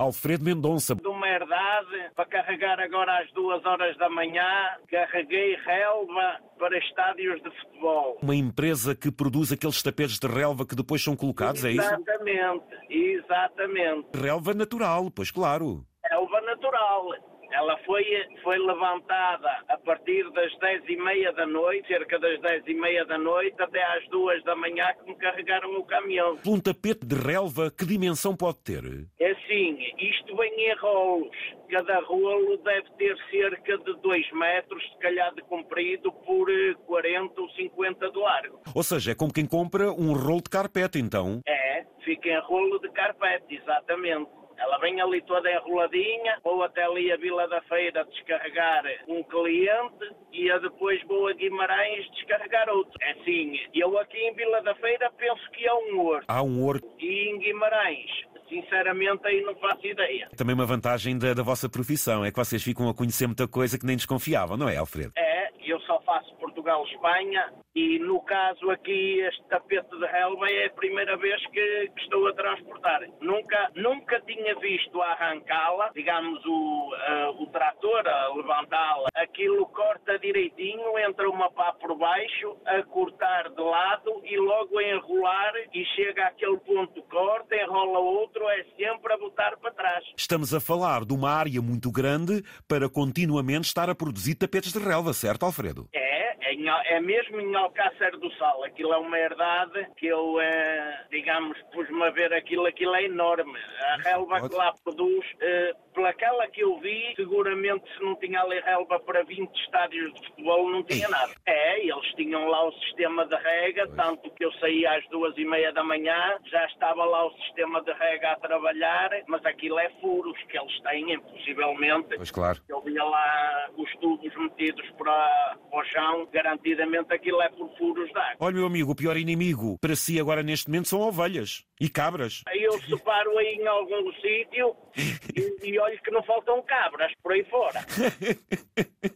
Alfredo Mendonça. De uma herdade, para carregar agora às duas horas da manhã, carreguei relva para estádios de futebol. Uma empresa que produz aqueles tapetes de relva que depois são colocados, é isso? Exatamente, exatamente. Relva natural, pois claro. Relva natural. Ela foi, foi levantada a partir das 10 e meia da noite, cerca das 10 e meia da noite, até às 2 da manhã que me carregaram o caminhão. Um tapete de relva, que dimensão pode ter? É assim, isto vem em rolos. Cada rolo deve ter cerca de 2 metros, se calhar de comprido, por 40 ou 50 de largo. Ou seja, é como quem compra um rolo de carpete, então. É, fica em rolo de carpete, exatamente. Ela vem ali toda enroladinha, vou até ali a Vila da Feira descarregar um cliente e eu depois vou a Guimarães descarregar outro. É assim, eu aqui em Vila da Feira penso que é um horto. Há um horto. E em Guimarães, sinceramente aí não faço ideia. Também uma vantagem da, da vossa profissão é que vocês ficam a conhecer muita coisa que nem desconfiavam, não é, Alfredo? É, eu só faço Portugal-Espanha e no caso aqui este tapete de relva é a primeira vez que, que estou a transportar. Nunca, nunca tinha visto arrancá-la, digamos o, uh, o trator a levantá-la. Aquilo corta direitinho, entra uma pá por baixo, a cortar de lado e logo a enrolar e chega àquele ponto corta, enrola outro, é sempre a botar para trás. Estamos a falar de uma área muito grande para continuamente estar a produzir tapetes de relva, certo, Alfredo? É, é mesmo em Alcácer do Sal. Aquilo é uma herdade que eu, digamos, pus-me a ver aquilo, aquilo é enorme. A relva que lá produz, pelaquela que eu vi, seguramente se não tinha ali relva para 20 estádios de futebol, não tinha nada. É, eles tinham lá o sistema de rega, tanto que eu saí às duas e meia da manhã, já estava lá o sistema de rega a trabalhar, mas aquilo é furos que eles têm, possivelmente. Pois claro. Eu via lá os tubos metidos para, para o chão, garantidamente aquilo é por furos de água. Olha, meu amigo, o pior inimigo para si agora neste momento são ovelhas e cabras. Aí eu separo aí em algum sítio e, e olho que não faltam cabras por aí fora.